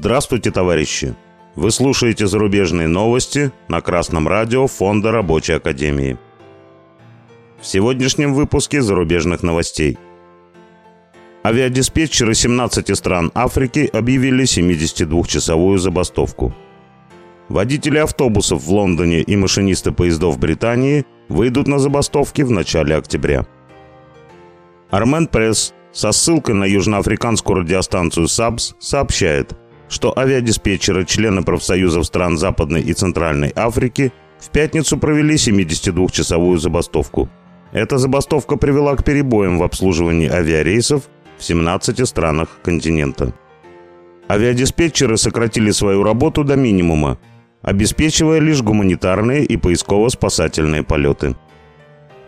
Здравствуйте, товарищи! Вы слушаете зарубежные новости на Красном радио Фонда Рабочей Академии. В сегодняшнем выпуске зарубежных новостей. Авиадиспетчеры 17 стран Африки объявили 72-часовую забастовку. Водители автобусов в Лондоне и машинисты поездов Британии выйдут на забастовки в начале октября. Армен Пресс со ссылкой на южноафриканскую радиостанцию САБС сообщает, что авиадиспетчеры, члены профсоюзов стран Западной и Центральной Африки, в пятницу провели 72-часовую забастовку. Эта забастовка привела к перебоям в обслуживании авиарейсов в 17 странах континента. Авиадиспетчеры сократили свою работу до минимума, обеспечивая лишь гуманитарные и поисково-спасательные полеты.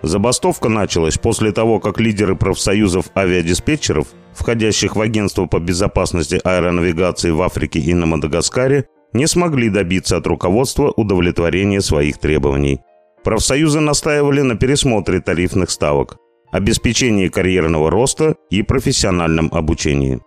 Забастовка началась после того, как лидеры профсоюзов авиадиспетчеров, входящих в Агентство по безопасности аэронавигации в Африке и на Мадагаскаре, не смогли добиться от руководства удовлетворения своих требований. Профсоюзы настаивали на пересмотре тарифных ставок, обеспечении карьерного роста и профессиональном обучении.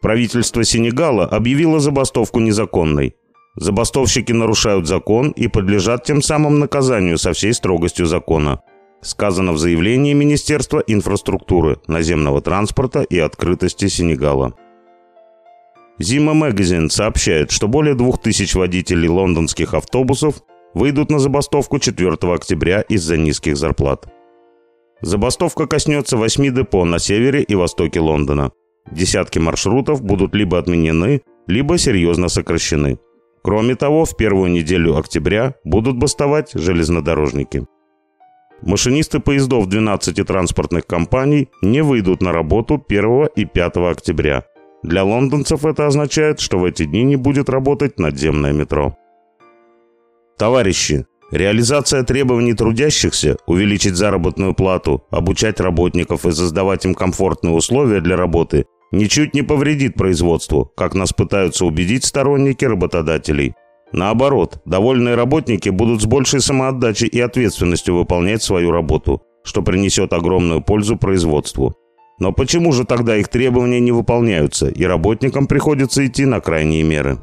Правительство Сенегала объявило забастовку незаконной. Забастовщики нарушают закон и подлежат тем самым наказанию со всей строгостью закона – Сказано в заявлении Министерства инфраструктуры, наземного транспорта и открытости Сенегала. Зима Магазин сообщает, что более 2000 водителей лондонских автобусов выйдут на забастовку 4 октября из-за низких зарплат. Забастовка коснется 8 депо на севере и востоке Лондона. Десятки маршрутов будут либо отменены, либо серьезно сокращены. Кроме того, в первую неделю октября будут бастовать железнодорожники. Машинисты поездов 12 транспортных компаний не выйдут на работу 1 и 5 октября. Для лондонцев это означает, что в эти дни не будет работать надземное метро. Товарищи, реализация требований трудящихся, увеличить заработную плату, обучать работников и создавать им комфортные условия для работы ничуть не повредит производству, как нас пытаются убедить сторонники работодателей – Наоборот, довольные работники будут с большей самоотдачей и ответственностью выполнять свою работу, что принесет огромную пользу производству. Но почему же тогда их требования не выполняются, и работникам приходится идти на крайние меры?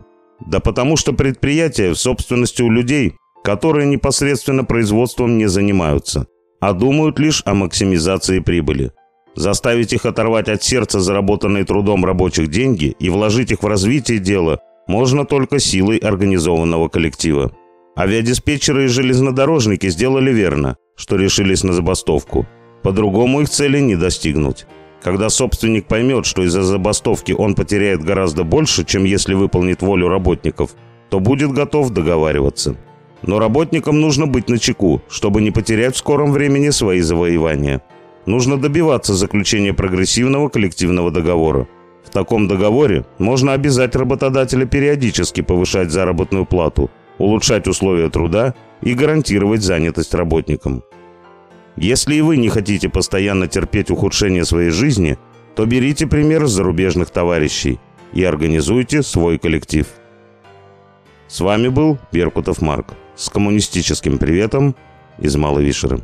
Да потому что предприятия в собственности у людей, которые непосредственно производством не занимаются, а думают лишь о максимизации прибыли. Заставить их оторвать от сердца заработанные трудом рабочих деньги и вложить их в развитие дела можно только силой организованного коллектива. Авиадиспетчеры и железнодорожники сделали верно, что решились на забастовку. По-другому их цели не достигнуть. Когда собственник поймет, что из-за забастовки он потеряет гораздо больше, чем если выполнит волю работников, то будет готов договариваться. Но работникам нужно быть начеку, чтобы не потерять в скором времени свои завоевания. Нужно добиваться заключения прогрессивного коллективного договора. В таком договоре можно обязать работодателя периодически повышать заработную плату, улучшать условия труда и гарантировать занятость работникам. Если и вы не хотите постоянно терпеть ухудшение своей жизни, то берите пример с зарубежных товарищей и организуйте свой коллектив. С вами был Беркутов Марк с коммунистическим приветом из Малой Вишеры.